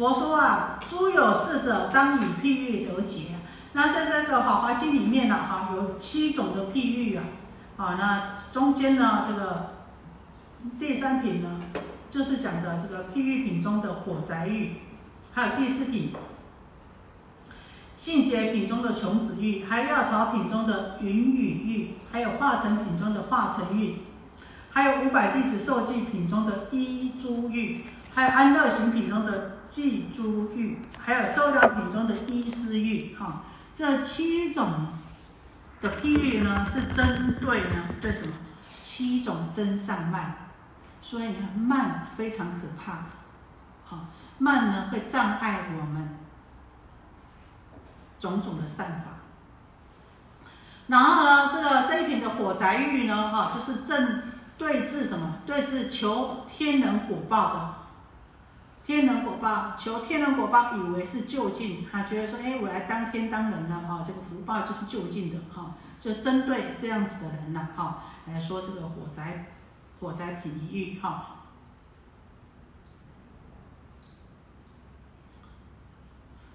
佛说啊，诸有智者当以譬喻得解。那在这个《法华经》里面呢，哈，有七种的譬喻啊，啊，那中间呢，这个第三品呢，就是讲的这个譬喻品中的火宅喻，还有第四品性解品中的穷子喻，还有药草品中的云雨喻，还有化成品中的化成喻，还有五百弟子受记品中的一珠喻，还有安乐行品中的记珠玉，还有受量品中的一思玉，哈。这七种的譬喻呢，是针对呢对什么？七种真善慢，所以呢慢非常可怕，好慢呢会障碍我们种种的善法。然后呢，这个这一品的火宅玉呢，哈，就是正对治什么？对治求天人果报的。天人果报，求天人果报，以为是就近，他觉得说，哎，我来当天当人了，哈，这个福报就是就近的，哈，就针对这样子的人呢，哈，来说这个火灾，火灾品喻，哈。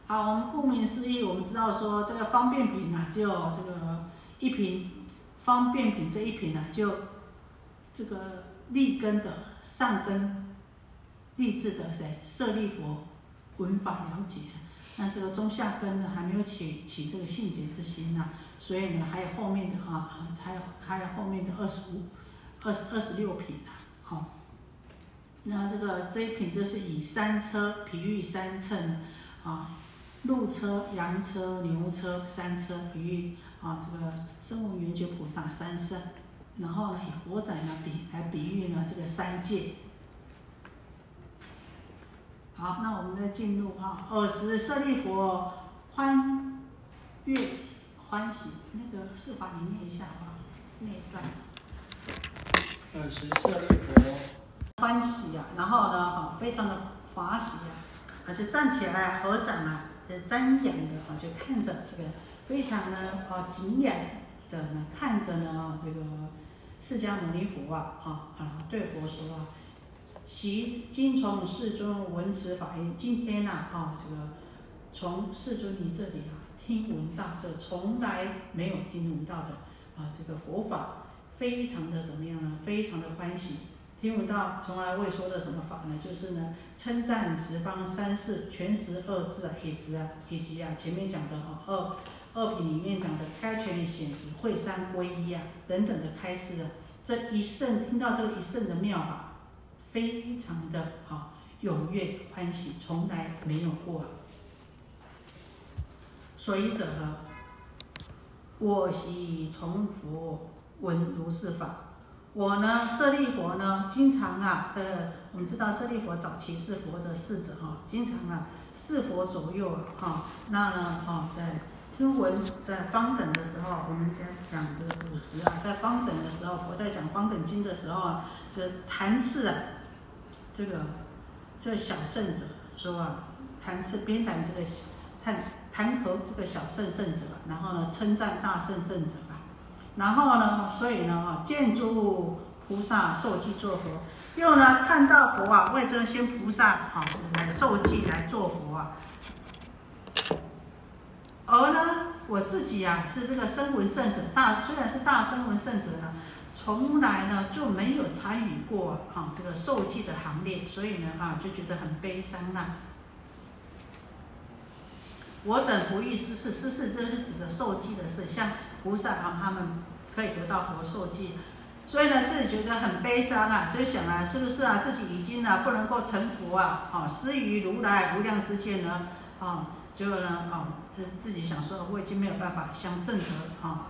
好，我们顾名思义，我们知道说这个方便品呢，就这个一瓶方便品这一瓶呢，就这个立根的上根。立志的谁？舍利佛闻法了解，那这个中下根呢，还没有起起这个信解之心呢，所以呢，还有后面的啊，还有还有后面的二十五、二十二十六品呐，好，那这个这一品就是以三车比喻三乘啊，鹿车、羊车、牛车三车比喻啊，这个声闻缘觉菩萨三圣，然后呢，以火仔呢比来比喻呢这个三界。好，那我们再进入哈，尔时舍利佛欢悦欢喜，那个释法你念一下啊，那一段。尔时舍利佛欢喜啊，然后呢，哈，非常的欢喜啊，而且站起来合掌啊，就瞻仰的啊，就看着这个非常的啊敬仰的呢看着呢啊这个释迦牟尼佛啊啊啊对佛说。习今从世尊闻此法音，今天呐啊，这个从世尊你这里啊听闻到这从来没有听闻到的啊这个佛法，非常的怎么样呢？非常的欢喜，听闻到从来未说的什么法呢？就是呢称赞十方三世全十二字啊，以及啊以及啊前面讲的啊二二品里面讲的开权显实会三归一啊等等的开示啊，这一圣听到这个一圣的妙法。非常的好，踊跃欢喜，从来没有过。所以者何？我昔从佛闻如是法。我呢，舍利佛呢，经常啊，这个我们知道舍利佛早期是佛的侍者哈，经常啊侍佛左右啊哈。那呢哈，在听闻在方等的时候，我们讲讲这个古时啊，在方等的时候，佛在讲方等经的时候啊，这谈事啊。这个这小圣者说啊，谈是边谈这个谈谈和这个小圣圣者，然后呢称赞大圣圣者啊，然后呢，所以呢啊，见诸菩萨受记作佛，又呢看到佛啊为这些菩萨啊来受记来做佛啊，而呢我自己啊是这个声闻圣者，大虽然是大声闻圣者呢。从来呢就没有参与过啊这个受记的行列，所以呢啊就觉得很悲伤呐。我等不欲失事，失事这是指的受记的事，像菩萨啊他们可以得到佛受记，所以呢自己觉得很悲伤啊，所以想啊是不是啊自己已经呢不能够成佛啊？啊失于如来无量之见呢啊，结果呢啊自自己想说我已经没有办法相证得啊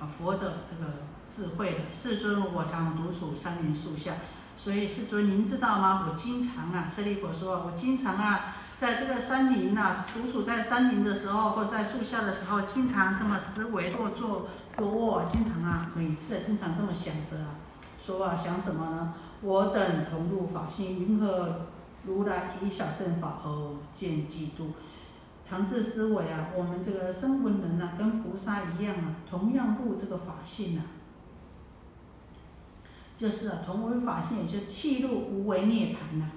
啊佛的这个。智慧的世尊，我常独处山林树下，所以世尊您知道吗？我经常啊，舍利弗说，我经常啊，在这个山林呐，独处在山林的时候，或在树下的时候，经常这么思维或坐或卧，经常啊，每次经常这么想着啊，说啊，想什么呢？我等同入法性，云何如来以小圣法而见嫉妒？常自思维啊，我们这个声闻人呐，跟菩萨一样啊，同样入这个法性呐。就是啊，同为法性，也就气入无为涅槃呐，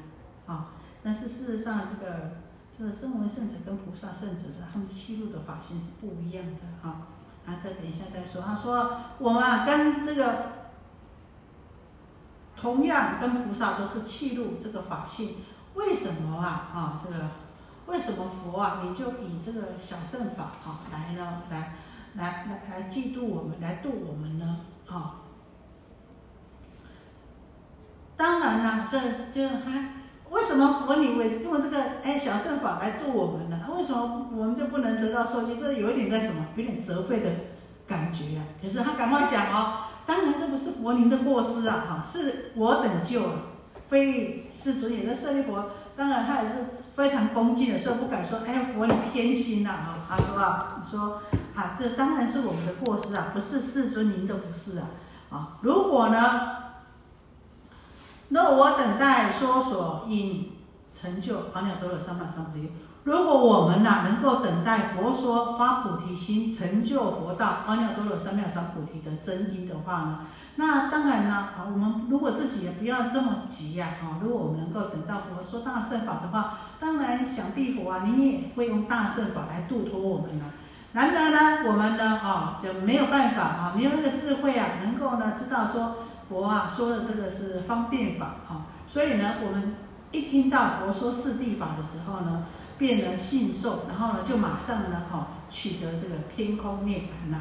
啊，但是事实上这个这个声闻圣者跟菩萨圣者的他们七路的法性是不一样的啊。啊，这等一下再说。他说我啊跟这个同样跟菩萨都是七路这个法性，为什么啊啊这个为什么佛啊你就以这个小圣法啊来呢来来来来嫉妒我们来度我们呢啊？当然了，这就还为什么佛你为用这个哎小圣法来度我们呢？为什么我们就不能得到受记？这有一点在什么？有点责备的感觉啊。可是他赶快讲哦，当然这不是佛您的过失啊，哈，是我等救啊，非是尊严的舍利佛，当然他也是非常恭敬的，所以不敢说哎佛你偏心呐啊。他说啊，说啊，这当然是我们的过失啊，不是世尊您的不是啊啊。如果呢？那我等待说所因成就阿耨多罗三藐三菩提。如果我们呐能够等待佛说发菩提心成就佛道阿耨多罗三藐三菩提的真因的话呢，那当然呢，啊，我们如果自己也不要这么急呀，啊，如果我们能够等到佛说大圣法的话，当然想必佛啊，你也会用大圣法来度脱我们了。然而呢，我们呢，啊，就没有办法啊，没有那个智慧啊，能够呢知道说。佛啊说的这个是方便法啊，所以呢，我们一听到佛说四谛法的时候呢，便能信受，然后呢，就马上呢，哈，取得这个天空涅槃了。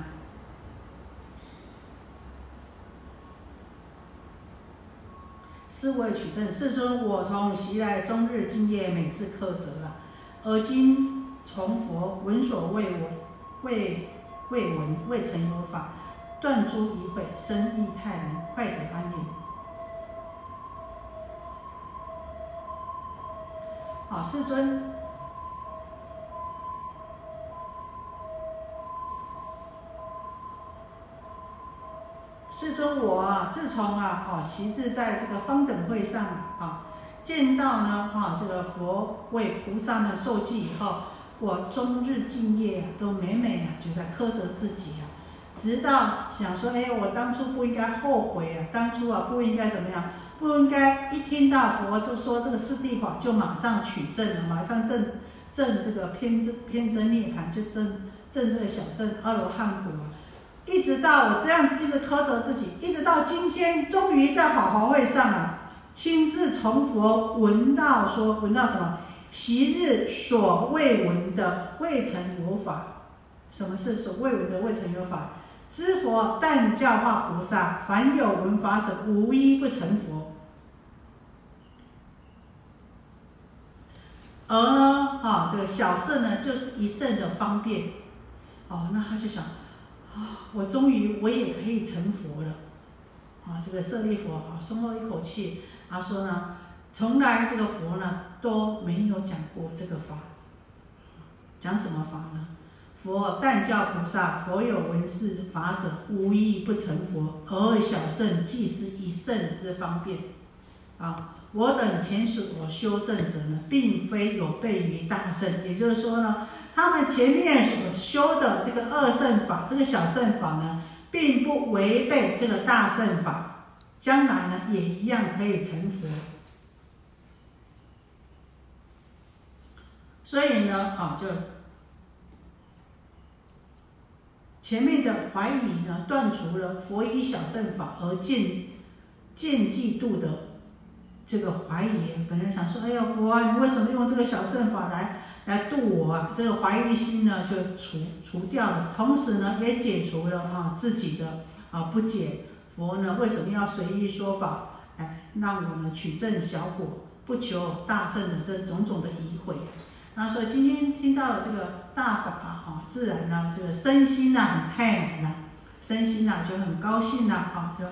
是为取证，世尊，我从昔来终日敬业，每次苛责啊，而今从佛闻所未闻，未未闻，未曾有法。断诸疑悔，生意泰然，快得安宁。好，世尊，世尊，我啊，自从啊，好，习字在这个方等会上啊，见到呢，啊，这个佛为菩萨呢受记以后，我终日敬业啊，都每每啊，就在苛责自己啊。直到想说，哎，我当初不应该后悔啊！当初啊，不应该怎么样？不应该一听到佛就说这个四谛法，就马上取证了，马上证证这个偏真偏真涅槃，就证证这个小圣阿罗汉果。一直到我这样子一直苛责自己，一直到今天，终于在法华会上啊，亲自从佛闻到说，闻到什么？昔日所未闻的未曾有法。什么是所未闻的未曾有法？知佛但教化菩萨，凡有闻法者，无一不成佛。而呢，啊，这个小圣呢，就是一圣的方便。哦，那他就想，啊，我终于我也可以成佛了。啊，这个舍利佛啊，松了一口气。他说呢，从来这个佛呢都没有讲过这个法。讲什么法呢？佛但教菩萨，佛有闻是法者，无一不成佛。而小圣即是以圣之方便。啊，我等前所修正者呢，并非有悖于大圣。也就是说呢，他们前面所修的这个二圣法，这个小圣法呢，并不违背这个大圣法，将来呢也一样可以成佛。所以呢，啊就。前面的怀疑呢，断除了佛以小圣法而见见嫉妒的这个怀疑。本来想说，哎呀，佛啊，你为什么用这个小圣法来来度我啊？这个怀疑心呢，就除除掉了。同时呢，也解除了啊自己的啊不解。佛呢，为什么要随意说法，哎，让我们取证小果，不求大圣的这种种的疑悔？那所以今天听到了这个大法啊，自然呢，这个身心呐很泰然呐，身心呐就很高兴呐，啊，就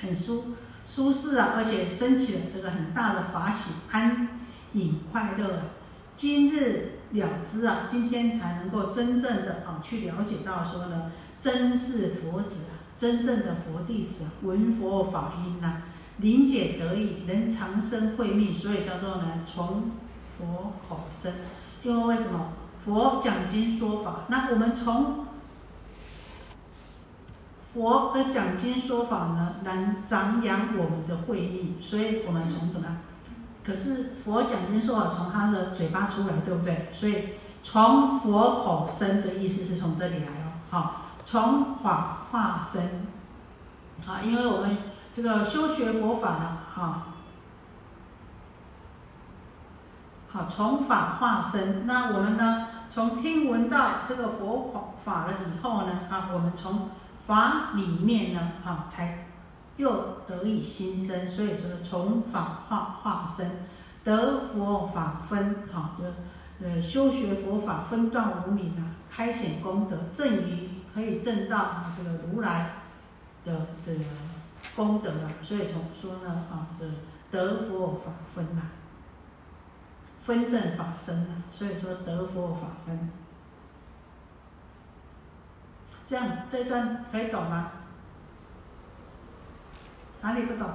很舒舒适啊，而且升起了这个很大的法喜，安隐快乐啊。今日了知啊，今天才能够真正的啊去了解到说呢，真是佛子啊，真正的佛弟子啊，闻佛法音呐，灵解得意，能长生慧命，所以叫做呢从。佛口生，因为为什么佛讲经说法？那我们从佛的讲经说法呢，能长养我们的慧命。所以我们从什么可是佛讲经说法，从他的嘴巴出来，对不对？所以从佛口生的意思是从这里来哦，好，从法化生，啊，因为我们这个修学佛法啊，好，从法化生，那我们呢，从听闻到这个佛法了以后呢，啊，我们从法里面呢，啊，才。又得以新生，所以说从法化化身，得佛法分，好，就呃修学佛法分段无明啊，开显功德，正于可以证到这个如来的这个功德了。所以从说呢，啊，这得佛法分啊，分正法身啊，所以说得佛法分。这样这段可以懂吗？哪里不懂？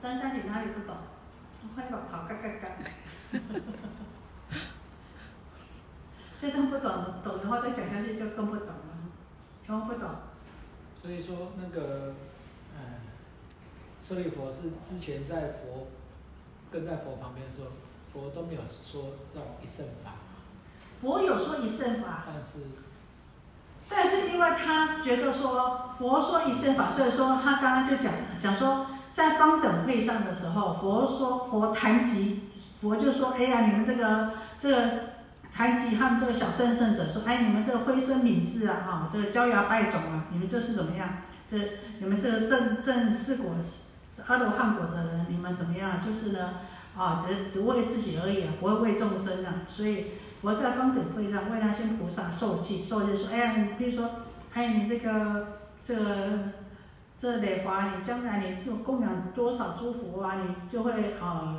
张嘉玲哪里不懂？快把跑嘎嘎嘎！这段不懂，懂的话再讲下去就更不懂了。全不懂。所以说那个，哎，舍利佛是之前在佛跟在佛旁边的时候，佛都没有说这种一圣法。佛有说一圣法。但是。但是因为他觉得说佛说一圣法，所以说他刚刚就讲讲说，在方等会上的时候，佛说佛谈及，佛就说，哎呀，你们这个这个谈及他们这个小圣圣者说，哎，你们这个灰身敏智啊，哈，这个焦牙败种啊，你们这是怎么样？这你们这个正正四果阿罗汉果的人，你们怎么样？就是呢，啊，只只为自己而已啊，不会为众生啊，所以。佛在方等会上为那些菩萨受记，受记说：哎呀，你比如说，哎，你这个这这累华，你将来你就供养多少诸佛啊，你就会啊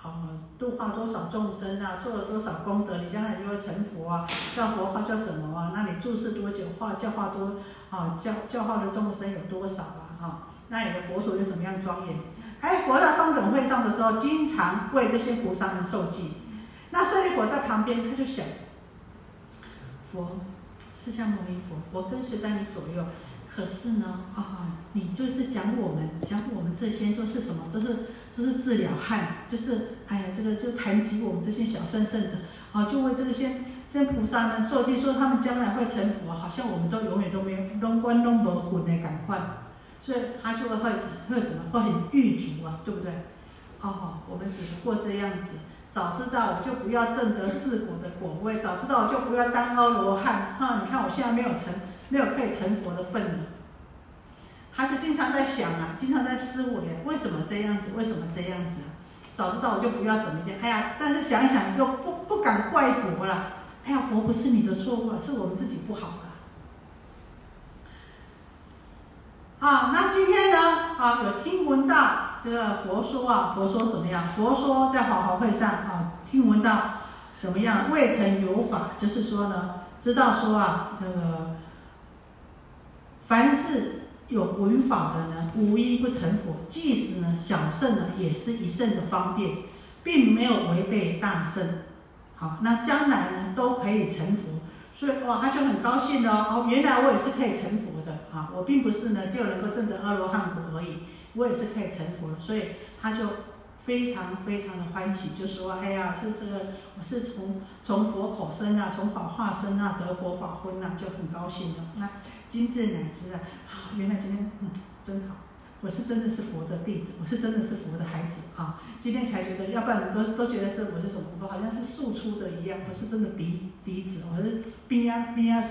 啊度化多少众生啊，做了多少功德，你将来就会成佛啊。叫佛化叫什么啊？那你住世多久？化教化多啊教教化的众生有多少啊？哈，那你的佛土是什么样的庄严？哎，佛在方等会上的时候，经常为这些菩萨们受记。那舍利佛在旁边，他就想：佛，释迦牟尼佛，我跟随在你左右。可是呢，啊，你就是讲我们，讲我们这些都是什么？都是都是治疗汉，就是哎呀，这个就谈及我们这些小圣圣者，啊，就为这个些些菩萨们受记，说他们将来会成佛，好像我们都永远都没有龙关龙不混的感快，所以他就会会会什么？会很郁足啊，对不对？哦，我们只不过这样子。早知道我就不要正得四果的果位，早知道我就不要当阿罗汉。哈，你看我现在没有成，没有可以成佛的份了。他就经常在想啊，经常在思维，为什么这样子？为什么这样子？早知道我就不要怎么样。哎呀，但是想一想又不不敢怪佛了。哎呀，佛不是你的错误，是我们自己不好。啊，那今天呢？啊，有听闻到。这个佛说啊，佛说怎么样？佛说在法华会上啊，听闻到怎么样？未曾有法，就是说呢，知道说啊，这个凡是有闻法的呢，无一不成佛。即使呢小圣呢，也是一圣的方便，并没有违背大圣。好，那将来呢都可以成佛。所以哇，他就很高兴哦，哦，原来我也是可以成佛啊！我并不是呢就能够证得阿罗汉果而已。我也是可以成佛的，所以他就非常非常的欢喜，就说：“哎呀，是这个，我是从从佛口生啊，从法化生啊，得佛法婚啊，就很高兴的。那今日乃知啊，啊，原来今天嗯真好，我是真的是佛的弟子，我是真的是佛的孩子啊！今天才觉得，要不然都都觉得是我是什么，我好像是庶出的一样，不是真的嫡嫡子，我是边啊边啊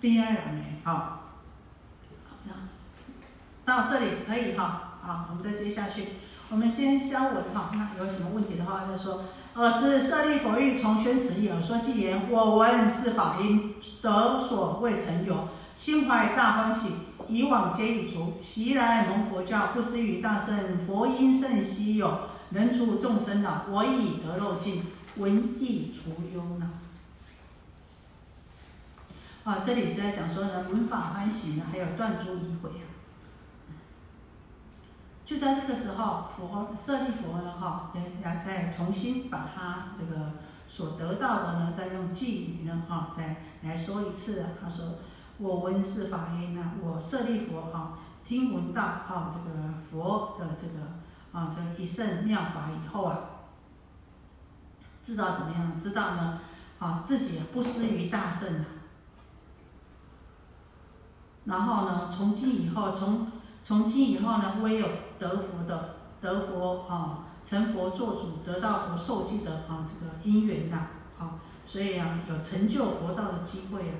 边啊人的啊。到这里可以哈。”好，我们再接下去。我们先消文哈，那有什么问题的话再说。尔时舍利弗欲从宣此意，而说偈言：我闻是法音，得所未曾有，心怀大欢喜。以往皆已除，昔来蒙佛教，不思于大圣，佛音甚稀有，能除众生恼。我已得漏尽，闻亦除忧恼。啊，这里是在讲说呢，闻法欢喜呢，还有断诸疑悔啊。就在这个时候，佛舍利佛呢，哈，要再重新把他这个所得到的呢，再用寄语呢，哈，再来说一次。他说：“我闻是法音呢，我舍利佛哈，听闻到哈这个佛的这个啊这一圣妙法以后啊，知道怎么样？知道呢啊自己不失于大圣啊。然后呢，从今以后，从从今以后呢，唯有得佛的得佛啊，成佛做主，得到佛受记的啊这个因缘呐，啊，所以啊有成就佛道的机会啊。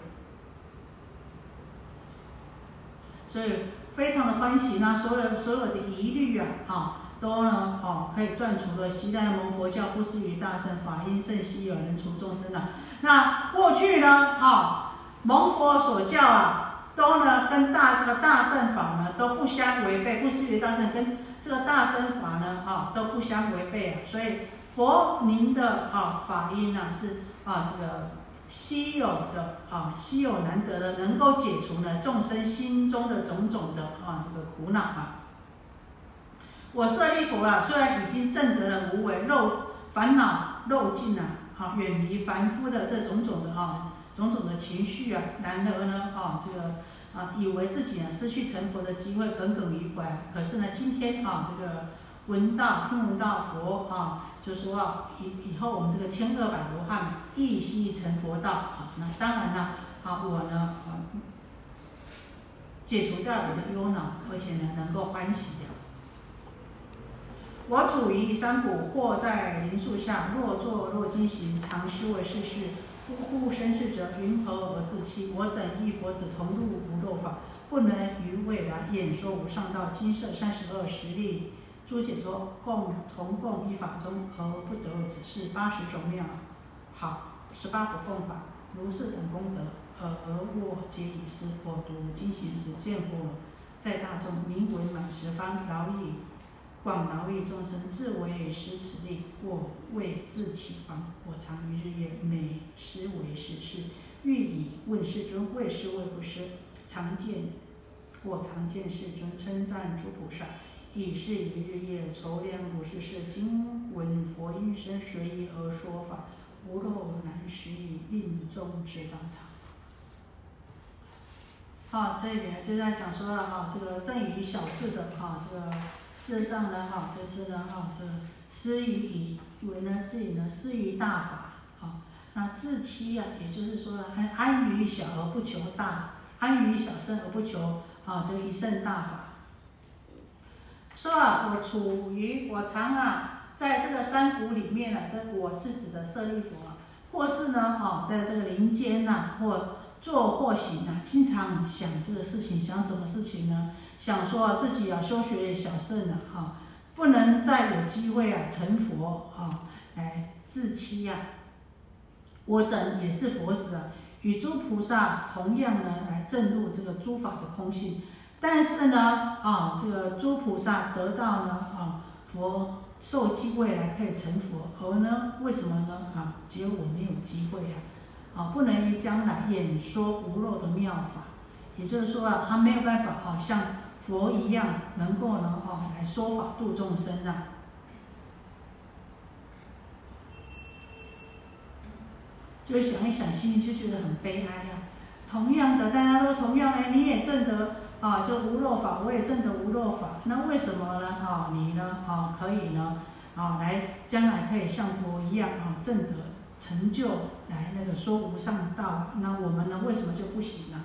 所以非常的欢喜呢，所有所有的疑虑啊，啊，都呢，哦，可以断除了。西代蒙佛教不思于大圣法因圣希有人除众生了。那过去呢，啊，蒙佛所教啊，都呢跟大这个大圣法呢都不相违背，不思于大圣跟这个大圣法呢，啊，都不相违背啊。所以佛您的啊法音呢是啊这个。稀有的啊，稀有难得的，能够解除呢众生心中的种种的啊这个苦恼啊。我舍利弗啊，虽然已经证得了无为肉烦恼肉尽了，好，远离凡夫的这种种的啊种种的情绪啊，难得呢啊这个啊以为自己呢失去成佛的机会耿耿于怀。可是呢今天啊这个闻到听闻到佛啊。就说啊以以后我们这个千二百罗汉一息成佛道，啊，那当然了，啊我呢，啊，解除掉我的忧恼，而且呢能够欢喜的。我处于山谷或在林树下，若坐若惊行，常思维世事，呼呼生事者，云何而自欺？我等一佛子同入无漏法，不能于未来演说无上道，金色三十二实力。诸解脱共同共一法中，而不得只是八十种妙好十八佛共法，如是等功德，而而我皆已失。我读经行时，见佛在大众，名闻满十方，饶益广饶益众生，自为施此力，我为自启发。我常于日夜每思维是事，欲以问世尊，为是为不是？常见我常见世尊称赞诸菩萨。以是一日夜筹量如是事，今闻佛音声随意而说法，无漏难识以令众知道场。好，这一点就在讲说了哈，这个赠与小智的哈，这个事实上呢哈，就是呢哈，这失于以为呢自己呢失于大法，好，那自欺呀，也就是说呢安安于小而不求大，安于小圣而不求啊这一圣大法。说啊，我处于我常啊，在这个山谷里面呢，这我是指的舍利佛，或是呢，哈，在这个林间呐，或坐或行啊，经常想这个事情，想什么事情呢？想说自己啊，修学小圣了，哈，不能再有机会啊成佛啊，来自欺呀。我等也是佛子啊，与诸菩萨同样呢，来证入这个诸法的空性。但是呢，啊，这个诸菩萨得到呢，啊，佛受记未来可以成佛，而呢，为什么呢？啊，只有我没有机会呀，啊，不能于将来演说无漏的妙法，也就是说啊，他没有办法啊，像佛一样能够呢，哦，来说法度众生啊。就想一想，心里就觉得很悲哀呀。同样的，大家都同样，哎，你也证得。啊，这无漏法我也证得无漏法，那为什么呢？啊，你呢？啊，可以呢？啊，来将来可以像佛一样啊，证得成就，来那个说无上道。那我们呢？为什么就不行呢？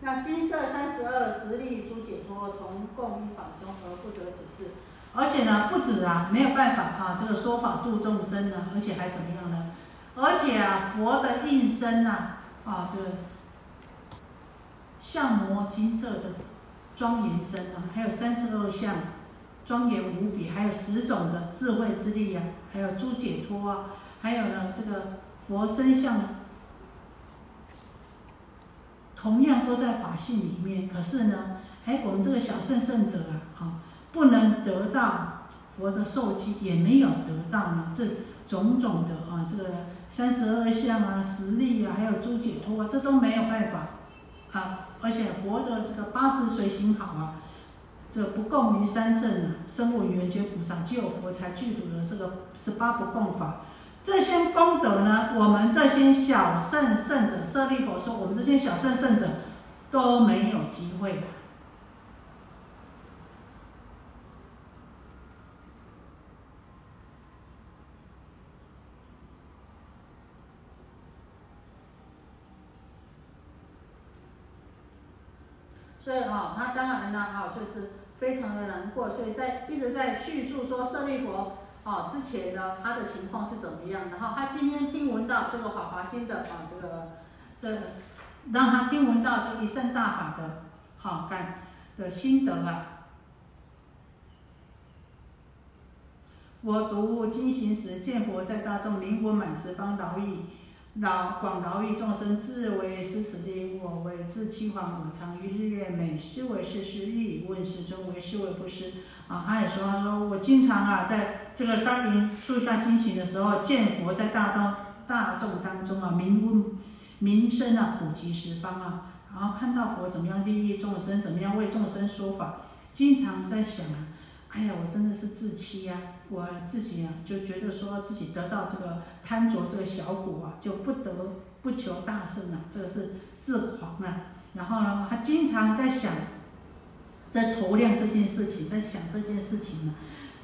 那金色三十二实力诸解脱同共一法中而不得指示，而且呢，不止啊，没有办法哈，这个说法度众生呢，而且还怎么样呢？而且啊，佛的应身呐，啊，这个。相模金色的庄严身啊，还有三十二相庄严无比，还有十种的智慧之力啊，还有诸解脱啊，还有呢这个佛身相，同样都在法性里面。可是呢，哎，我们这个小圣圣者啊，啊，不能得到佛的受记，也没有得到呢这种种的啊，这个三十二相啊、实力啊，还有诸解脱啊，这都没有办法啊。而且佛的这个八十随行好啊，这不共于三圣啊，生物缘觉菩萨，只有佛才具足的这个十八不共法。这些功德呢，我们这些小圣圣者，舍利佛说，我们这些小圣圣者都没有机会的。所以哈，他当然呢，哈，就是非常的难过，所以在一直在叙述说舍利佛，哦，之前呢他的情况是怎么样，然后他今天听闻到这个《法华经》的啊这个这，让他听闻到这一圣大法的，好感的心得啊。我读经行时，见佛在大众灵魂满十方劳役。饶广饶于众生，自为施此地，我为自欺谎，我常于日月美，是为是施意，问世尊为是为不施。啊，他也说，他说我经常啊，在这个山林树下进行的时候，见佛在大当大众当中啊，名闻名声啊，普及十方啊，然后看到佛怎么样利益众生，怎么样为众生说法，经常在想啊。哎呀，我真的是自欺呀！我自己啊，就觉得说自己得到这个贪着这个小果啊，就不得不求大圣啊，这个是自狂啊。然后呢，他经常在想，在筹量这件事情，在想这件事情呢，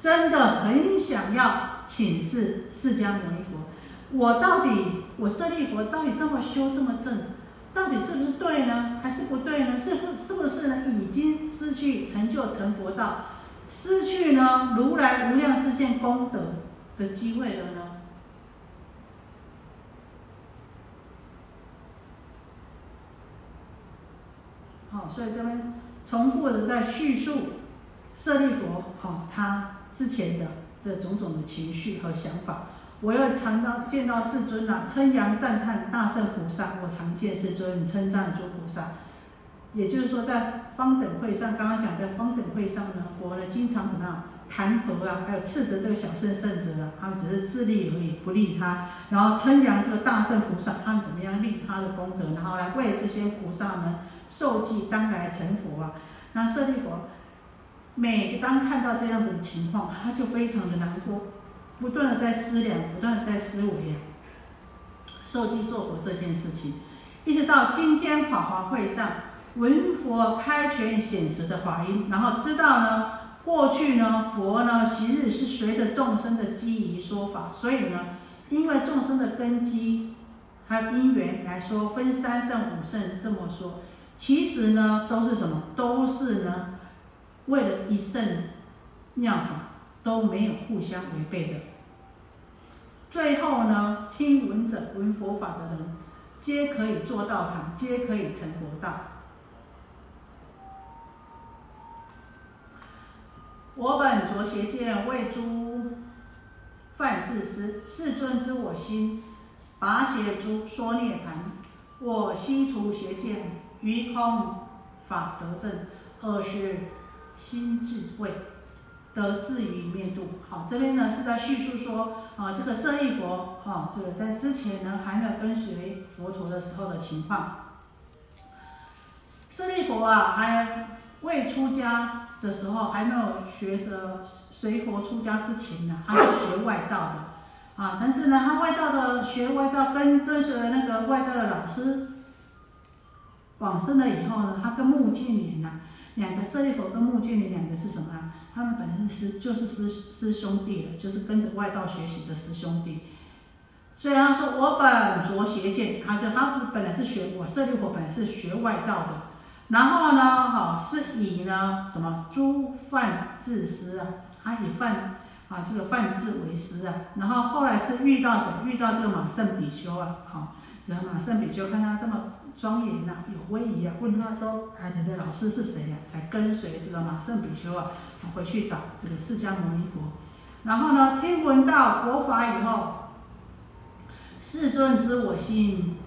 真的很想要请示释迦牟尼佛，我到底我舍利佛到底这么修这么正，到底是不是对呢？还是不对呢？是不是不是呢？已经失去成就成佛道？失去呢如来无量自见功德的机会了呢？好，所以这边重复的在叙述舍利佛，好，他之前的这种种的情绪和想法。我要常到见到世尊了，称扬赞叹大圣菩萨，我常见世尊称赞诸菩萨。也就是说，在方等会上，刚刚讲在方等会上呢，佛呢经常怎么样弹佛啊，还有斥责这个小圣圣者啊，他们只是自利而已，不利他，然后称扬这个大圣菩萨，他们怎么样利他的功德，然后来为这些菩萨们受记当来成佛啊。那舍利佛每当看到这样子的情况，他就非常的难过，不断的在思量，不断的在思维啊，受记做佛这件事情，一直到今天法华会上。闻佛开权显实的法音，然后知道呢，过去呢，佛呢，昔日是随着众生的机宜说法，所以呢，因为众生的根基还有因缘来说，分三圣五圣这么说，其实呢，都是什么？都是呢，为了一圣妙法，都没有互相违背的。最后呢，听闻者闻佛法的人，皆可以做道场，皆可以成佛道。我本着邪见为诸犯自私，世尊知我心，拔邪诸说涅盘。我心除邪见，于空法得正，二是心智慧，得自于灭度。好，这边呢是在叙述说，啊，这个舍利佛，啊，这个在之前呢还没有跟随佛陀的时候的情况。舍利佛啊，还未出家。的时候还没有学着随佛出家之前呢，他是学外道的，啊，但是呢，他外道的学外道跟跟随那个外道的老师往生了以后呢，他跟目犍连呐，两个舍利佛跟目犍连两个是什么啊？他们本来是师就是师师兄弟了，就是跟着外道学习的师兄弟。所以他说我本着邪见，他说他本来是学我舍利佛本来是学外道的。然后呢，哈，是以呢什么诸犯自私啊，他以犯啊这个犯自为师啊。然后后来是遇到什？遇到这个马圣比丘啊，好，这个马圣比丘看他这么庄严呐，有威仪啊，问他说：“哎，你的老师是谁呀？”才跟随这个马圣比丘啊，回去找这个释迦牟尼佛。然后呢，听闻到佛法以后，世尊知我心，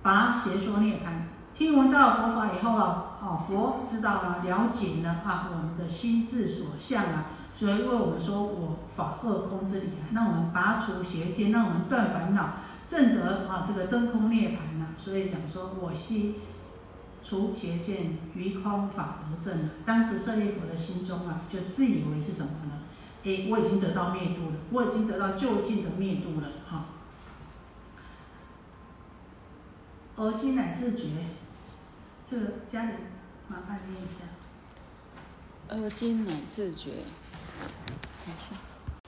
拔邪说涅槃。听闻到佛法以后啊，哦，佛知道了，了解了啊，我们的心智所向啊，所以为我们说我法二空之理啊，让我们拔除邪见，让我们断烦恼，证得啊这个真空涅槃呐。所以讲说我心除邪见，于空法得正。当时舍利佛的心中啊，就自以为是什么呢？哎，我已经得到灭度了，我已经得到就近的灭度了，哈。而今乃自觉。这个家里麻烦念一下。耳今乃自觉，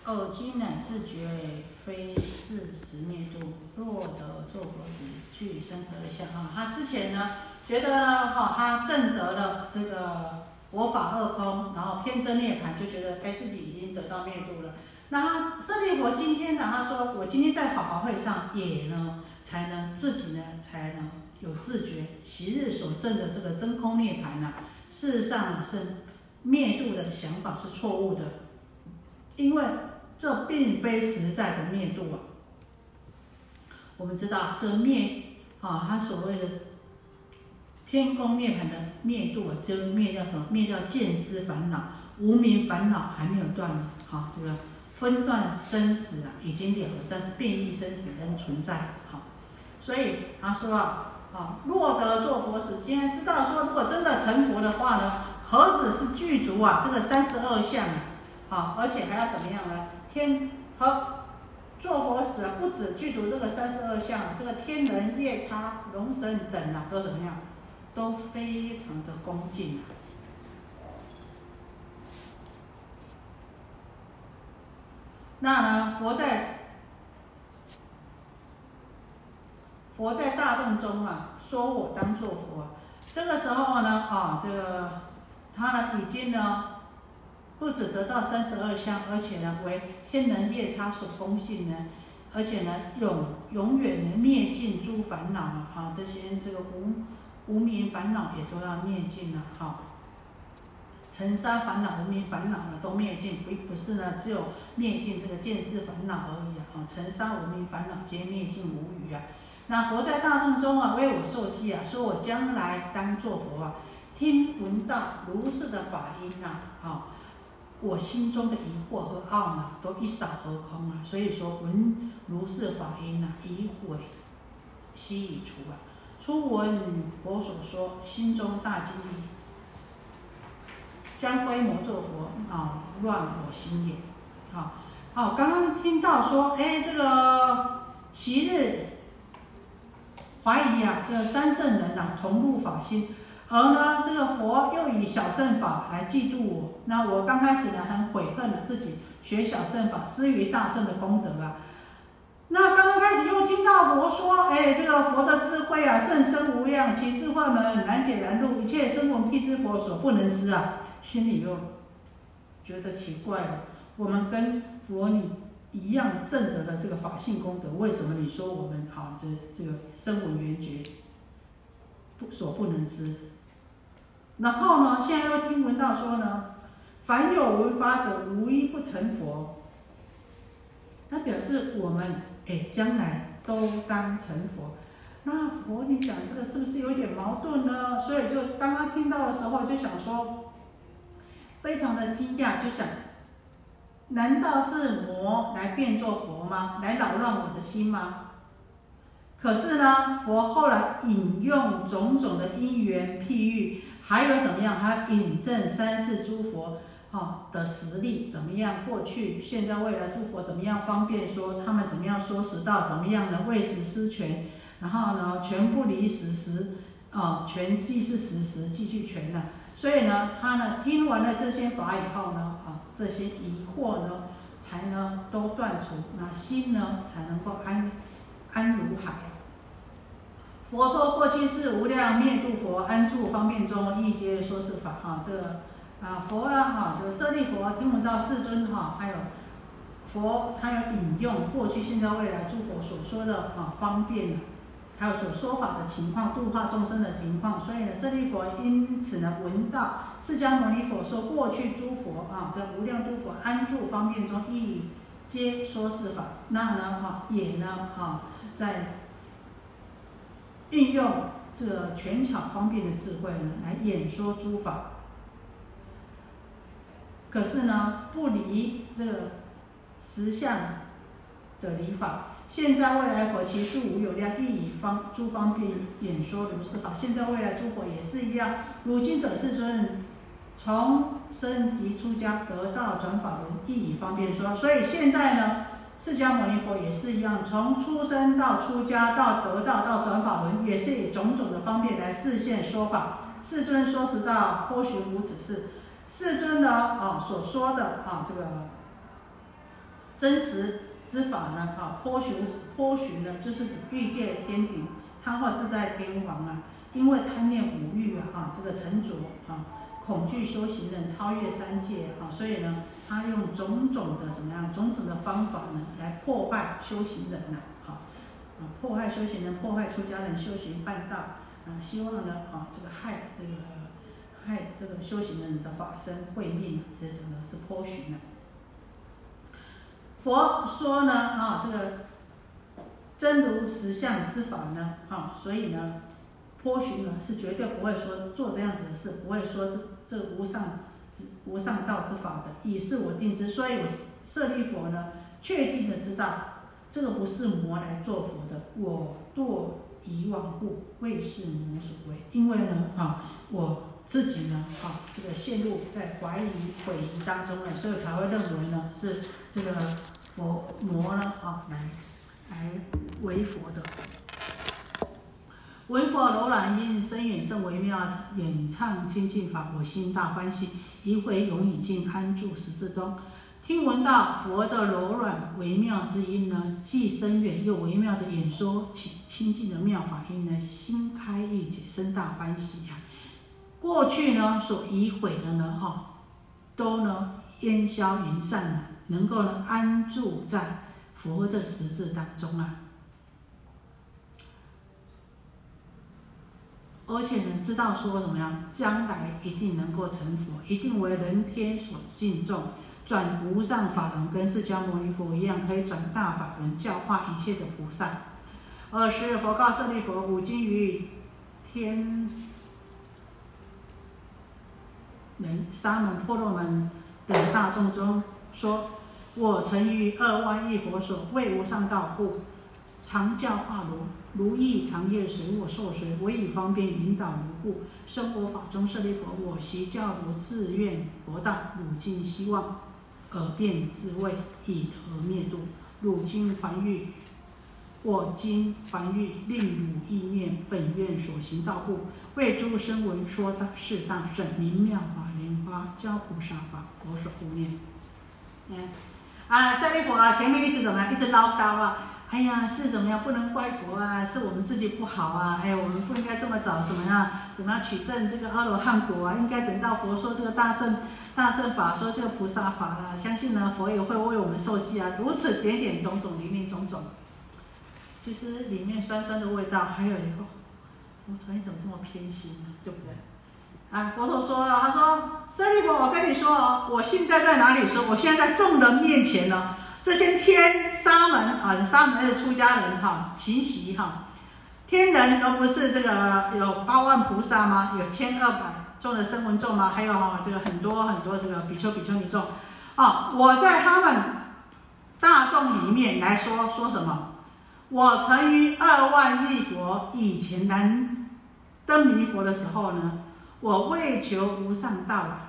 等今乃自觉，非是实灭度。若得作佛时，具生死二相啊。他之前呢，觉得呢，哈，他证得了这个佛法二空，然后偏真涅盘，就觉得哎自己已经得到灭度了。那舍利佛今天呢，他说我今天在法华会上也呢，才能自己呢，才能有自觉。昔日所证的这个真空涅盘呢，事实上是。灭度的想法是错误的，因为这并非实在的灭度啊。我们知道这灭啊，它所谓的天空涅盘的灭度啊，就灭掉什么？灭掉见思烦恼、无名烦恼还没有断呢。好，这个分段生死啊，已经了了，但是变异生死仍存在。好，所以他说啊，啊，若得做佛时，今天知道说，如果真的成佛的话呢？何止是具足啊？这个三十二相，好，而且还要怎么样呢？天和做佛时，不止具足这个三十二相，这个天人、夜叉、龙神等啊，都怎么样？都非常的恭敬啊。那呢，佛在佛在大众中啊，说我当做佛，这个时候呢，啊，这个。他呢，已经呢，不止得到三十二相，而且呢，为天人夜叉所封信呢，而且呢，永永远的灭尽诸烦恼啊，哈，这些这个无无名烦恼也都要灭尽了，哈，尘沙烦恼、无名烦恼呢都灭尽，不不是呢，只有灭尽这个见识烦恼而已啊，哈，尘沙无名烦恼皆灭尽无余啊。那佛在大众中啊，为我受记啊，说我将来当作佛啊。听闻到如是的法音呐，啊，我心中的疑惑和懊恼都一扫而空啊。所以说闻如是法音呐，疑悔悉已除啊。初闻佛所说，心中大惊疑，将归魔作佛啊，乱我心也。好，好，刚刚听到说，哎，这个昔日怀疑啊，这三圣人呐，同入法心。而呢，这个佛又以小圣法来嫉妒我，那我刚开始呢很悔恨的自己学小圣法，失于大圣的功德啊。那刚刚开始又听到佛说，哎，这个佛的智慧啊，甚深无量，其智慧门难解难入，一切声闻辟支佛所不能知啊，心里又觉得奇怪了。我们跟佛你一样证得的这个法性功德，为什么你说我们啊这这个声闻缘觉不所不能知？然后呢，现在又听闻到说呢，凡有闻法者，无一不成佛。那表示我们哎，将来都当成佛。那佛你讲这个是不是有点矛盾呢？所以就刚刚听到的时候就想说，非常的惊讶，就想，难道是魔来变作佛吗？来扰乱我的心吗？可是呢，佛后来引用种种的因缘譬喻。还有怎么样？他引证三世诸佛哈的实力怎么样？过去、现在、未来诸佛怎么样？方便说他们怎么样说实道？怎么样的为实施权？然后呢，全不离实实啊，全既是实实，既具全了。所以呢，他呢听完了这些法以后呢，这些疑惑呢才呢都断除，那心呢才能够安安如海。佛说过去是无量灭度佛安住方便中，一皆说是法啊。这个啊佛啊哈，这个舍利佛听闻到世尊哈，还有佛他有引用过去、现在、未来诸佛所说的啊方便还有所说法的情况，度化众生的情况。所以呢，舍利佛因此呢闻到释迦牟尼佛说过去诸佛啊，在无量诸佛安住方便中，一皆说是法。那呢哈也呢哈在。运用这个权巧方便的智慧呢，来演说诸法。可是呢，不离这个实相的理法。现在未来佛其数无有量，亦以方诸方便演说如是法。现在未来诸佛也是一样。如今者世尊从生及出家得道转法轮，亦以方便说。所以现在呢，释迦牟尼佛也是一样，从出生到出家到得道到转法轮，也是以种种的方便来示现说法。世尊说实道，颇许无此事。世尊呢，啊所说的啊这个真实之法呢，啊颇许颇许呢，就是欲界天顶，贪化自在天王啊，因为贪恋五欲啊，啊这个沉着啊，恐惧修行人超越三界啊，所以呢。他用种种的什么样种种的方法呢，来破坏修行人呐，好，啊，破坏修行人，破坏出家人修行半道，啊，希望呢，啊，这个害这个害这个修行人的法身慧命，这什么是颇许呢？佛说呢，啊，这个真如实相之法呢，啊，所以呢，颇许呢是绝对不会说做这样子的事，不会说这这无上。无上道之法的，以是我定之，所以我舍利佛呢，确定的知道，这个不是魔来做佛的，我堕以往故，未是魔所为。因为呢，啊，我自己呢，啊，这个陷入在怀疑、毁疑当中了，所以才会认为呢，是这个佛魔呢，啊，来来为佛的。为佛柔软音，深远甚微妙，演唱清净法，我心大欢喜。一回永已静安住十字中，听闻到佛的柔软微妙之音呢，既深远又微妙的演说清清净的妙法音呢，心开意解，生大欢喜呀。过去呢所已毁的呢，哈，都呢烟消云散了，能够呢安住在佛的十字当中啊。而且呢，知道说怎么样，将来一定能够成佛，一定为人天所敬重，转无上法轮，跟释迦牟尼佛一样，可以转大法轮，教化一切的菩萨。二是佛告舍利佛：五经于天人、沙门、婆罗门等大众中说，我曾于二万亿佛所为无上道故，常教化如。如意长夜随我受随，我以方便引导如故。生活法中舍利佛，我习教如自愿佛道，汝今希望尔便自卫，以得灭度。汝今还欲，我今还欲令汝意念本愿所行道故，为诸生闻说大是大圣明妙法啊教菩萨法，佛所护念。嗯，啊，舍利佛啊，前面一直怎么样？一直唠叨啊。哎呀，是怎么样？不能怪佛啊，是我们自己不好啊！哎，我们不应该这么早怎么样？怎么样取证这个阿罗汉果啊？应该等到佛说这个大圣大圣法，说这个菩萨法了，相信呢，佛也会为我们受记啊！如此点点种种，林林种种，其实里面酸酸的味道，还有一个，我说你怎么这么偏心呢？对不对？啊，佛陀说了，他说：“舍利弗，我跟你说哦，我现在在哪里？说我现在在众人面前呢。”这些天沙门啊，沙门是出家人哈，勤习哈。天人都不是这个有八万菩萨吗？有千二百众的声闻众吗？还有哈这个很多很多这个比丘比丘尼众。啊，我在他们大众里面来说说什么？我曾于二万亿佛以前南登弥佛的时候呢，我为求无上道啊。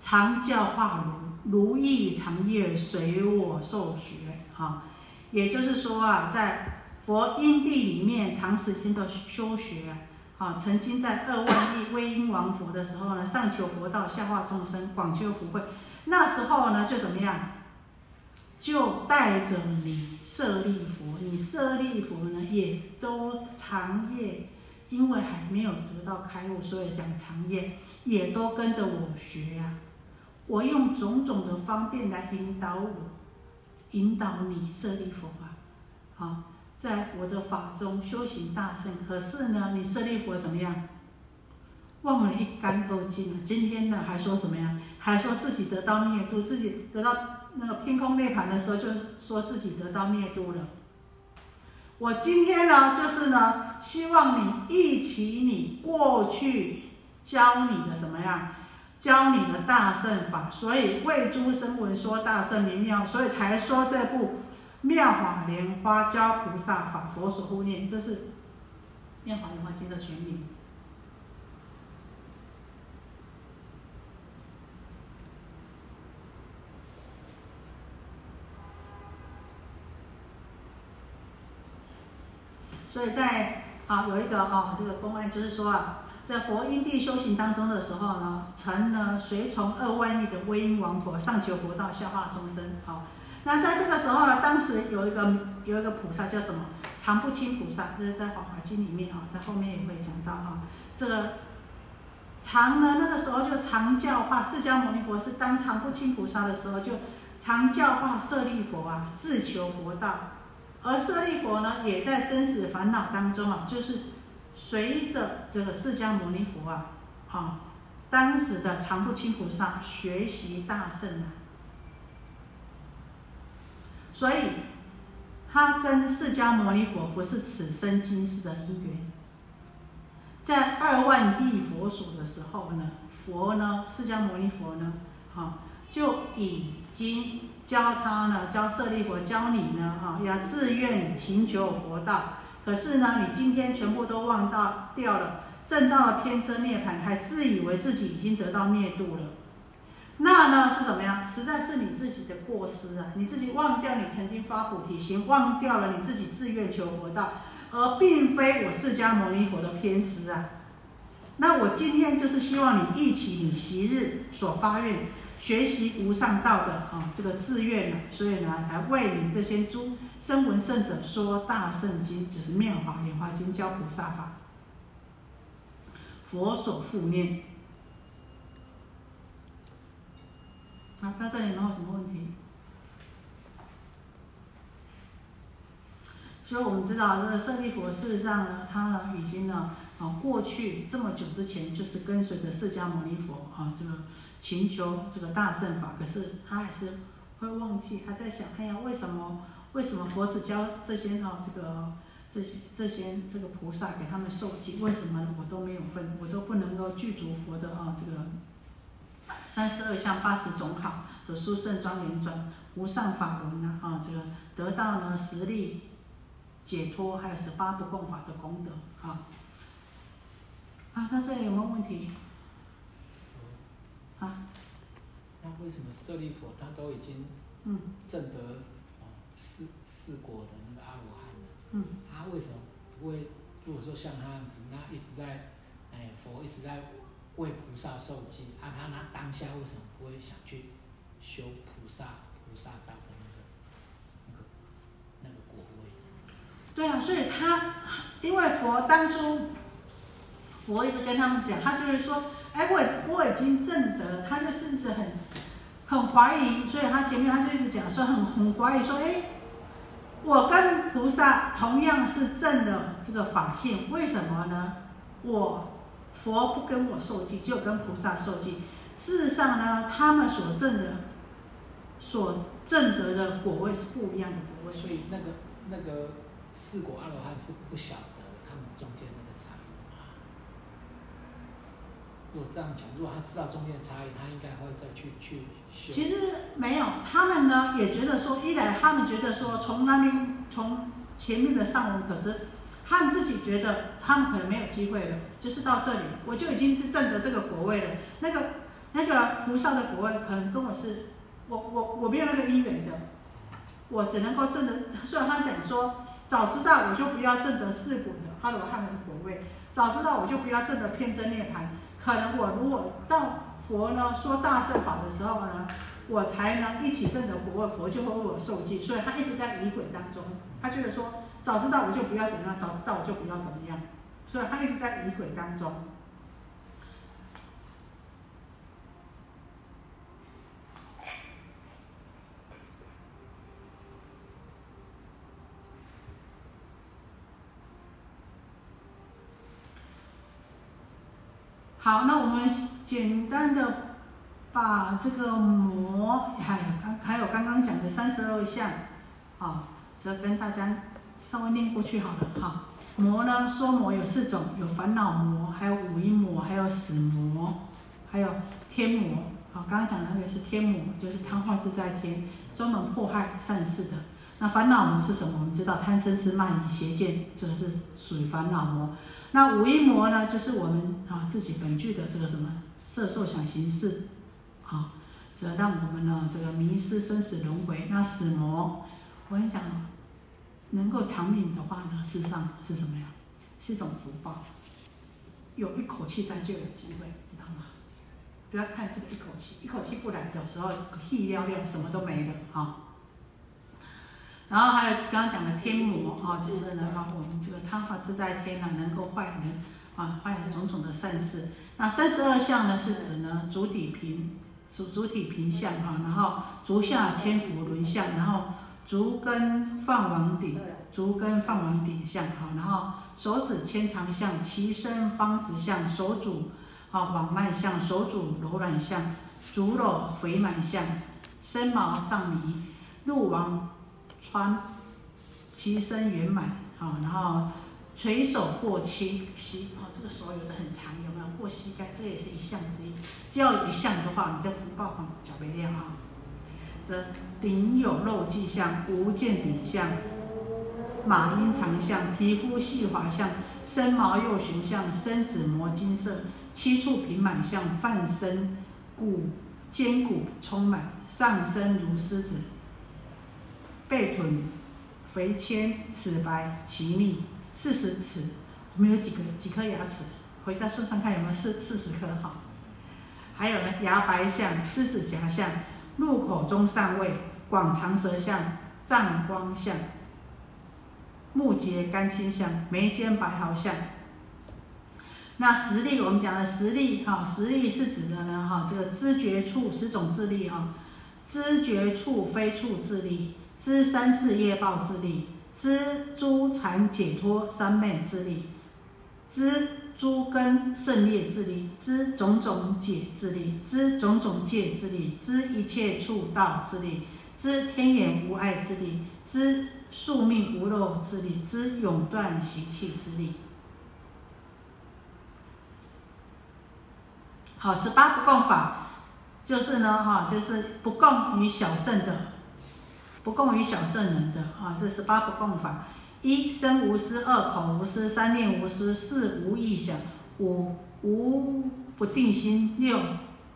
常教化如如意长夜随我受学啊，也就是说啊，在佛因地里面长时间的修学啊，曾经在二万亿威音王佛的时候呢，上求佛道，下化众生，广修福慧。那时候呢，就怎么样？就带着你舍利佛，你舍利佛呢，也都长夜，因为还没有得到开悟，所以讲长夜，也都跟着我学呀。我用种种的方便来引导我，引导你舍利佛啊，好，在我的法中修行大圣。可是呢，你舍利佛怎么样？忘了一干二净了。今天呢，还说什么呀？还说自己得到灭度，自己得到那个偏空涅盘的时候，就说自己得到灭度了。我今天呢，就是呢，希望你忆起你过去教你的什么呀？教你的大圣法，所以为诸生闻说大圣明妙，所以才说这部妙法莲花教菩萨法，佛所护念，这是妙法莲花经的全名。所以在啊有一个啊这个公案就是说啊，在佛因地修行当中的时候呢，曾呢随从二万亿的威音王佛上求佛道，消化众生。好，那在这个时候呢，当时有一个有一个菩萨叫什么？常不轻菩萨，这是在《华华经》里面啊，在后面也会讲到哈。这个常呢，那个时候就常教化释迦牟尼佛，是当常不轻菩萨的时候，就常教化舍利佛啊，自求佛道。而舍利佛呢，也在生死烦恼当中啊，就是随着这个释迦牟尼佛啊，啊，当时的常不清菩萨学习大圣啊，所以。他跟释迦牟尼佛不是此生今世的因缘，在二万亿佛所的时候呢，佛呢，释迦牟尼佛呢，哈，就已经教他呢，教舍利佛，教你呢，哈，要自愿请求佛道。可是呢，你今天全部都忘到掉了，正到了偏真涅盘，还自以为自己已经得到灭度了。那呢是怎么样？实在是你自己的过失啊！你自己忘掉你曾经发菩提心，忘掉了你自己自愿求佛道，而并非我释迦牟尼佛的偏私啊！那我今天就是希望你忆起你昔日所发愿学习无上道的啊这个志愿呢，所以呢来为你这些诸声闻圣者说大圣经，就是《妙法莲华经》教菩萨法，佛所护念。啊，到这里没有什么问题。所以我们知道，这个舍利佛事实上呢，他呢已经呢，啊，过去这么久之前就是跟随着释迦牟尼佛啊，这个寻求这个大圣法，可是他还是会忘记，他在想，哎呀，为什么为什么佛子教这些啊，这个这些这些这个菩萨给他们受记，为什么我都没有分，我都不能够具足佛的啊这个。三十二相八十种好的殊胜庄严转无上法轮呢啊，这个得到呢实力解脱，还有十八度共法的功德啊。啊，那这里有没有问题？啊？那为什么舍利佛他都已经嗯证得四四果的那个阿罗汉了？嗯。他为什么不会？如果说像他样子，那一直在哎佛一直在。为菩萨受记，啊，他那当下为什么不会想去修菩萨菩萨道的那个那个那个果位？对啊，所以他因为佛当初佛一直跟他们讲，他就是说，哎，我我已经证得，他就甚至很很怀疑，所以他前面他就一直讲说很很怀疑说，哎，我跟菩萨同样是证的这个法性，为什么呢？我。佛不跟我受记，只有跟菩萨受记。事实上呢，他们所证的、所证得的果位是不一样的果位。所以那个那个四果阿罗汉是不晓得他们中间的个差异吗？如果这样讲，如果他知道中间的差异，他应该会再去去修。其实没有，他们呢也觉得说，一来他们觉得说，从那边从前面的上文可知。他们自己觉得他们可能没有机会了，就是到这里，我就已经是证得这个果位了。那个那个菩萨的果位可能跟我是，我我我没有那个因缘的，我只能够证得。虽然他讲说，早知道我就不要证得四果的哈罗汉的果位，早知道我就不要证得偏真涅盘。可能我如果到佛呢说大圣法的时候呢，我才能一起证得我，佛就会为我受记。所以他一直在疑鬼当中，他觉得说。早知道我就不要怎么样，早知道我就不要怎么样，所以他一直在疑鬼当中。好，那我们简单的把这个魔，还有刚还有刚刚讲的三十二相，啊，这跟大家。稍微念过去好了哈。魔呢，说魔有四种，有烦恼魔，还有五阴魔，还有死魔，还有天魔。好，刚刚讲的那个是天魔，就是贪幻自在天，专门迫害善事的。那烦恼魔是什么？我们知道贪嗔痴慢疑邪见，就是属于烦恼魔。那五阴魔呢，就是我们啊自己本具的这个什么色受想行识，啊，这让我们呢这个迷失生死轮回。那死魔，我跟你讲。能够长命的话呢，事实上是什么呀？是一种福报，有一口气在就有机会，知道吗？不要看这个一口气，一口气不来，有时候气尿尿什么都没了哈。然后还有刚刚讲的天魔哈，就是呢，我们这个贪法自在天呢，能够坏人啊，坏人种种的善事。那三十二相呢，是指呢，足底平，足主体平相哈，然后足下千佛轮相，然后足跟放王顶，足跟放王顶相哈，然后手指牵长相，齐身方直相，手足啊往慢相，手足柔软相，足肉肥满相，身毛上弥，鹿王。穿，其身圆满，好，然后垂手过膝膝，哦，这个手有的很长，有没有过膝盖？这也是一项之一。只要一项的话，你就福报很较为亮哈。这顶有肉迹相，无见顶相，马阴长相，皮肤细滑相，身毛又雄相，身子磨金色，七处平满相，泛身骨坚骨充满，上身如狮子。背臀肥纤，齿白齐密，四十齿。我们有几个几颗牙齿？回家算算看有没有四四十颗哈。还有呢，牙白象，狮子颊象，入口中上位，广长舌象，藏光象，目结干青象，眉间白毫象。那实力，我们讲的实力哈，实力是指的呢哈，这个知觉处十种智力哈，知觉处非处智力。知三世业报之力，知诸禅解脱三昧之力，知诸根胜业之力，知种种解之力，知种种戒之力，知一切处道之力，知天眼无碍之力，知宿命无漏之力，知永断习气之力。好，十八不共法，就是呢，哈，就是不共于小圣的。不共于小圣人的啊，这十八不共法：一身无私，二口无私，三念无私，四无异想，五无不定心，六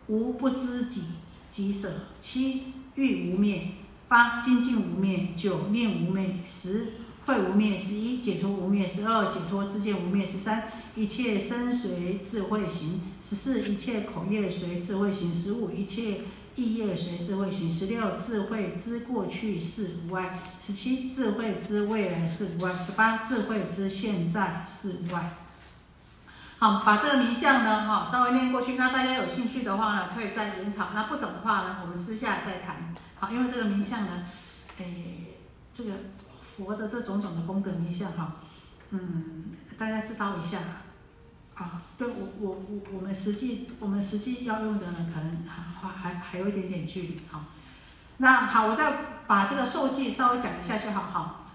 无不知己己舍，七欲无灭，八精进无灭，九念无灭，十慧无灭，十一解脱无灭，十二解脱之见无灭，十三一切身随智慧行，十四一切口业随智慧行，十五一切。意业随智慧行，十六智慧知过去是无碍，十七智慧知未来是无碍，十八智慧知现在是无碍。好，把这个名相呢，哈，稍微念过去。那大家有兴趣的话呢，可以再研讨。那不懂的话呢，我们私下再谈。好，因为这个名相呢，诶，这个佛的这种种的功德名相哈，嗯，大家知道一下。啊，对我我我我们实际我们实际要用的呢，可能还还还有一点点距离。好，那好，我再把这个受记稍微讲一下就好。好，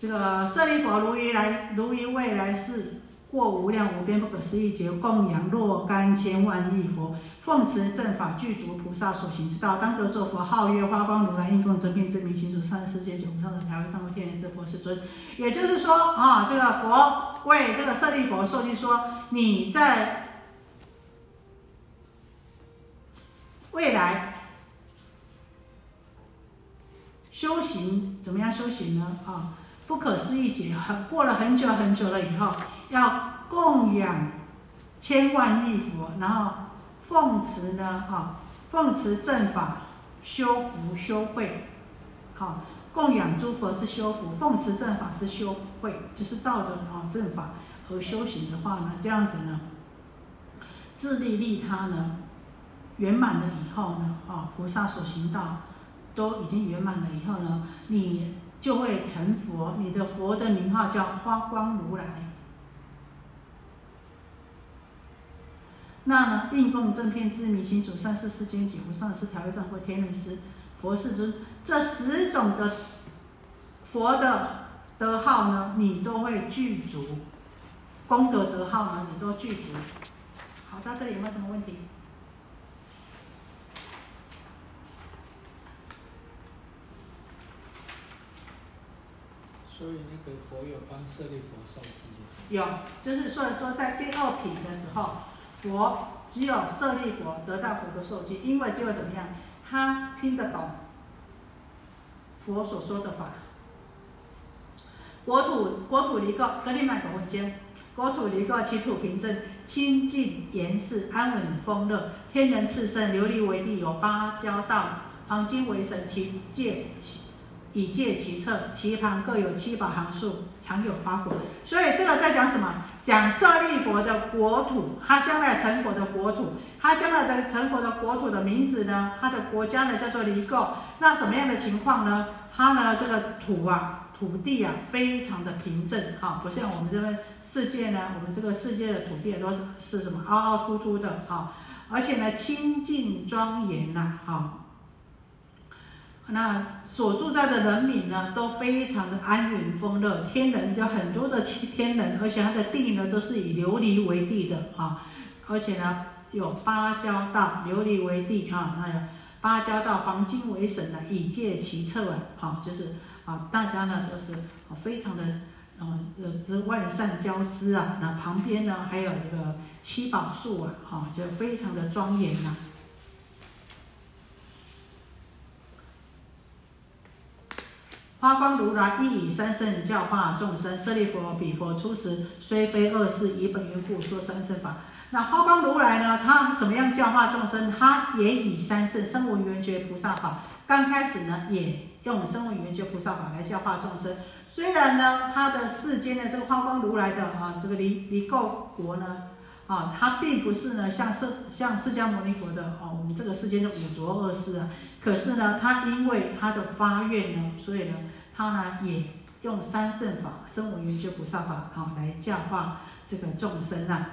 这个舍利佛如于来如于未来世。过无量无边不可思议劫，供养若干千万亿佛，奉持正法具足菩萨所行之道，当得作佛，号曰花光如来，应供真遍真名行主，三世界九无上的台湾上天人师佛世尊。也就是说啊，这个佛为这个舍利佛受记说，你在未来修行怎么样修行呢？啊，不可思议劫，很过了很久很久了以后。要供养千万亿佛，然后奉持呢，哈，奉持正法，修福修慧，好，供养诸佛是修福，奉持正法是修慧，就是照着啊正法和修行的话呢，这样子呢，自利利他呢，圆满了以后呢，啊，菩萨所行道都已经圆满了以后呢，你就会成佛，你的佛的名号叫花光如来。那呢？应供正片之明心主善世世间解无上师调御正或天人师佛世尊，这十种的佛的德号呢，你都会具足；功德德号呢，你都具足。好，到这里有没有什么问题？所以那个佛有帮舍利佛受记。有，就是说说在第二品的时候。佛只有舍利佛得到佛的受记，因为只有怎么样，他听得懂佛所说的法。国土国土离垢，跟你们搞混间。国土离垢，其土平正，清净严实，安稳丰乐，天人炽盛，琉璃为地，有八交道，黄金为神，其界其以界其侧，其旁各有七宝行树，常有花果。所以这个在讲什么？讲舍利佛的国土，他将来成佛的国土，他将来的成佛的国土的名字呢？他的国家呢叫做离垢。那什么样的情况呢？他呢这个土啊，土地啊，非常的平正，哈，不像我们这边世界呢，我们这个世界的土地都是是什么凹凹凸凸的，哈，而且呢清净庄严呐，哈。那所住在的人民呢，都非常的安稳丰乐，天人就很多的天人，而且它的地呢都是以琉璃为地的啊，而且呢有芭蕉道，琉璃为地啊，还有芭蕉道，黄金为神的，以戒其侧啊，好，就是啊，大家呢都是非常的，嗯呃万善交织啊，那旁边呢还有这个七宝树啊，哈，就非常的庄严呐。花光如来亦以三圣教化众生。舍利佛，彼佛出时虽非恶世，以本缘故说三圣法。那花光如来呢？他怎么样教化众生？他也以三圣声闻缘觉菩萨法。刚开始呢，也用声闻缘觉菩萨法来教化众生。虽然呢，他的世间的这个花光如来的啊，这个离离垢国呢，啊，他并不是呢像释像释迦牟尼佛的啊，我们这个世间的五浊恶世啊。可是呢，他因为他的发愿呢，所以呢。他呢也用三圣法、声闻缘觉菩萨法啊来教化这个众生啊。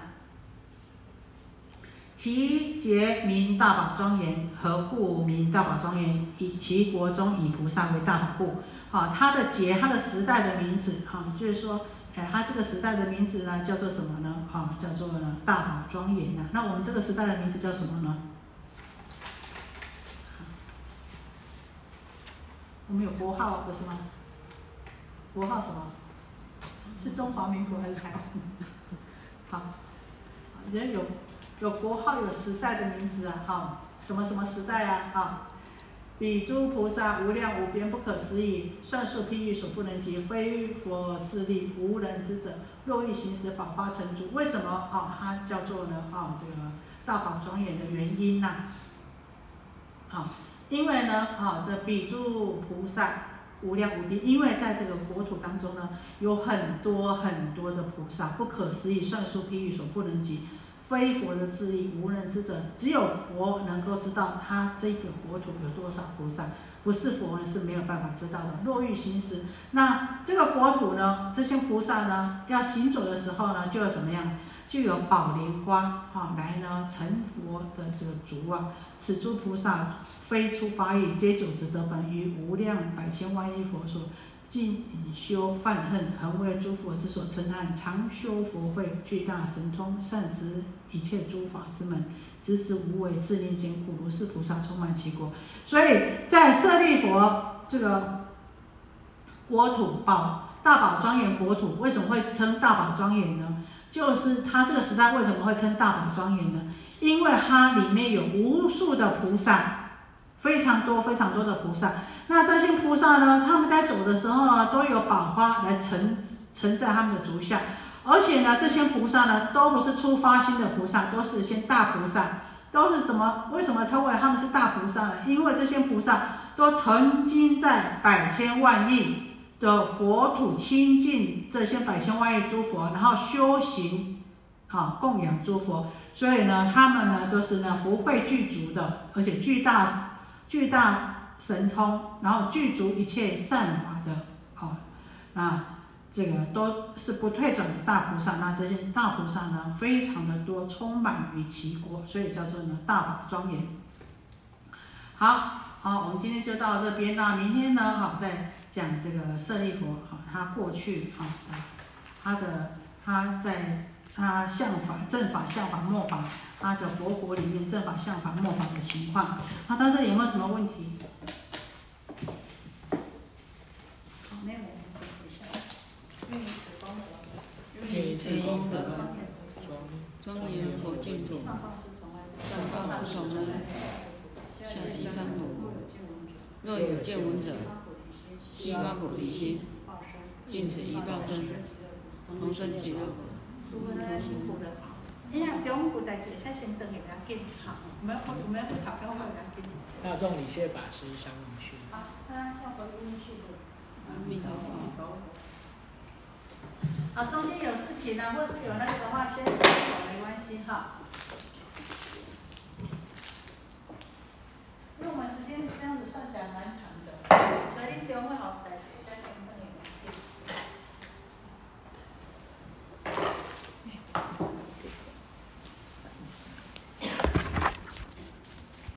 其节名大宝庄严，何故名大宝庄严？以其国中以菩萨为大宝故。啊，他的节，他的时代的名字啊，就是说，哎，他这个时代的名字呢叫做什么呢？啊，叫做呢大宝庄严呐。那我们这个时代的名字叫什么呢？我们有国号不是吗？国号什么？是中华民国还是台湾？好，人有有国号，有时代的名字啊，哈，什么什么时代啊，哈，比诸菩萨无量无边不可思议，算数譬喻所不能及，非佛自力无人之者，若欲行使法花成珠。为什么啊？它叫做呢？啊，这个大宝庄严的原因呐。好。因为呢，啊，这比诸菩萨无量无边，因为在这个国土当中呢，有很多很多的菩萨，不可思议，算数譬喻所不能及，非佛的智力，无人知者，只有佛能够知道他这个国土有多少菩萨，不是佛是没有办法知道的。若欲行时，那这个国土呢，这些菩萨呢，要行走的时候呢，就要怎么样？就有宝莲花哈来呢成佛的这个足啊，此诸菩萨非出发意，皆久之得本，于无量百千万亿佛所尽以修犯恨，恒为诸佛之所称叹，常修佛慧，巨大神通，善知一切诸法之门，直至无为，自念坚固，如是菩萨充满其国。所以在舍利佛这个国土宝大宝庄严国土，为什么会称大宝庄严呢？就是它这个时代为什么会称大宝庄严呢？因为它里面有无数的菩萨，非常多非常多的菩萨。那这些菩萨呢，他们在走的时候呢，都有宝花来承承在他们的足下。而且呢，这些菩萨呢，都不是出发心的菩萨，都是一些大菩萨。都是什么？为什么称为他们是大菩萨呢？因为这些菩萨都曾经在百千万亿。的佛土清净这些百千万亿诸佛，然后修行，啊供养诸佛，所以呢，他们呢都是呢福慧具足的，而且巨大巨大神通，然后具足一切善法的，好，那这个都是不退转的大菩萨。那这些大菩萨呢，非常的多，充满于其国，所以叫做呢大宝庄严。好，好，我们今天就到这边，那明天呢，好再。讲这个舍利佛啊，他过去啊，他的他在他相法正法相法末法，他的佛国里面正法相法末法的情况，那到这里有没有什么问题？好，没有，愿以此功德，愿以此功德，庄严佛净土，上报四重恩，下济三苦，若有见闻者。西瓜菩提心，尽此一报身，同生极乐国。如果咱辛苦了，哎呀，中午代志先先等下紧，好，我们。大众理谢法师相应去。啊，中间有事情呢，或是有那个的话，先走没关系哈。因为我们时间这样子算起来蛮长的，所以中午好。